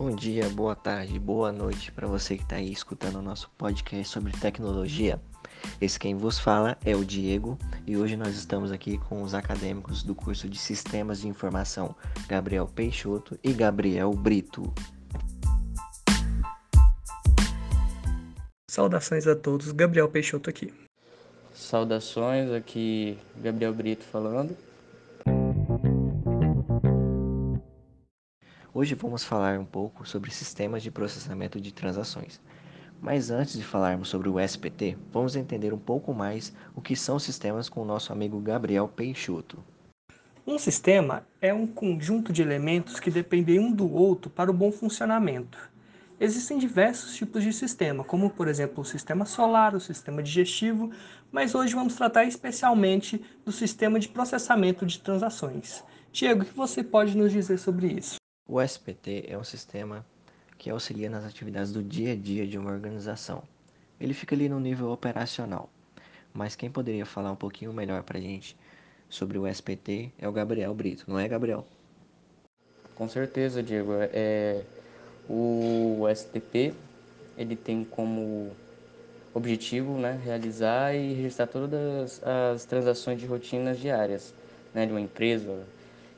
Bom dia, boa tarde, boa noite para você que está aí escutando o nosso podcast sobre tecnologia. Esse quem vos fala é o Diego e hoje nós estamos aqui com os acadêmicos do curso de Sistemas de Informação, Gabriel Peixoto e Gabriel Brito. Saudações a todos, Gabriel Peixoto aqui. Saudações, aqui Gabriel Brito falando. Hoje vamos falar um pouco sobre sistemas de processamento de transações. Mas antes de falarmos sobre o SPT, vamos entender um pouco mais o que são sistemas com o nosso amigo Gabriel Peixoto. Um sistema é um conjunto de elementos que dependem um do outro para o bom funcionamento. Existem diversos tipos de sistema, como por exemplo o sistema solar, o sistema digestivo, mas hoje vamos tratar especialmente do sistema de processamento de transações. Diego, o que você pode nos dizer sobre isso? O SPT é um sistema que auxilia nas atividades do dia a dia de uma organização. Ele fica ali no nível operacional. Mas quem poderia falar um pouquinho melhor para a gente sobre o SPT é o Gabriel Brito, não é, Gabriel? Com certeza, Diego. É, o STP ele tem como objetivo né, realizar e registrar todas as transações de rotinas diárias né, de uma empresa.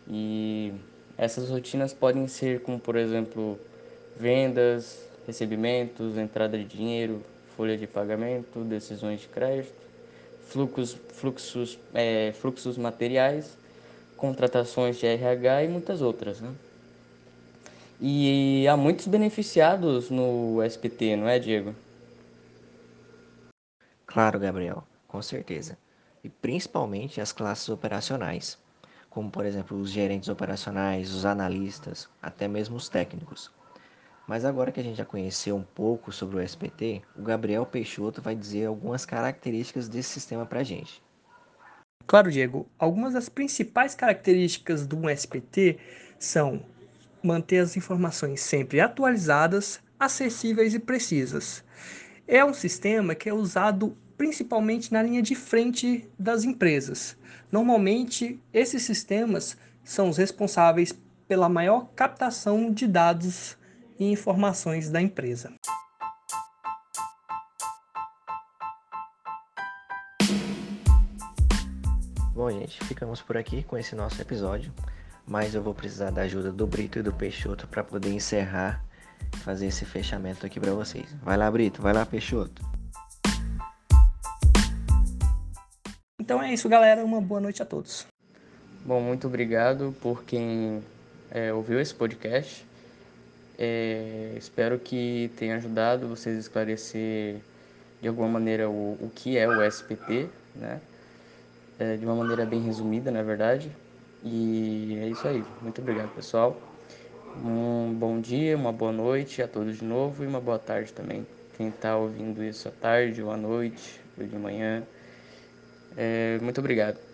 E essas rotinas podem ser como, por exemplo, vendas, recebimentos, entrada de dinheiro, folha de pagamento, decisões de crédito, fluxos, fluxos, é, fluxos materiais, contratações de RH e muitas outras. Né? E há muitos beneficiados no SPT, não é, Diego? Claro, Gabriel, com certeza. E principalmente as classes operacionais como por exemplo os gerentes operacionais, os analistas, até mesmo os técnicos. Mas agora que a gente já conheceu um pouco sobre o SPT, o Gabriel Peixoto vai dizer algumas características desse sistema para a gente. Claro, Diego. Algumas das principais características do SPT são manter as informações sempre atualizadas, acessíveis e precisas. É um sistema que é usado principalmente na linha de frente das empresas. Normalmente, esses sistemas são os responsáveis pela maior captação de dados e informações da empresa. Bom, gente, ficamos por aqui com esse nosso episódio, mas eu vou precisar da ajuda do Brito e do Peixoto para poder encerrar fazer esse fechamento aqui para vocês. Vai lá, Brito, vai lá, Peixoto. Então é isso, galera. Uma boa noite a todos. Bom, muito obrigado por quem é, ouviu esse podcast. É, espero que tenha ajudado vocês a esclarecer de alguma maneira o, o que é o SPT, né? É, de uma maneira bem resumida, na verdade. E é isso aí. Muito obrigado, pessoal. Um bom dia, uma boa noite a todos de novo e uma boa tarde também. Quem está ouvindo isso à tarde ou à noite ou de manhã. É, muito obrigado.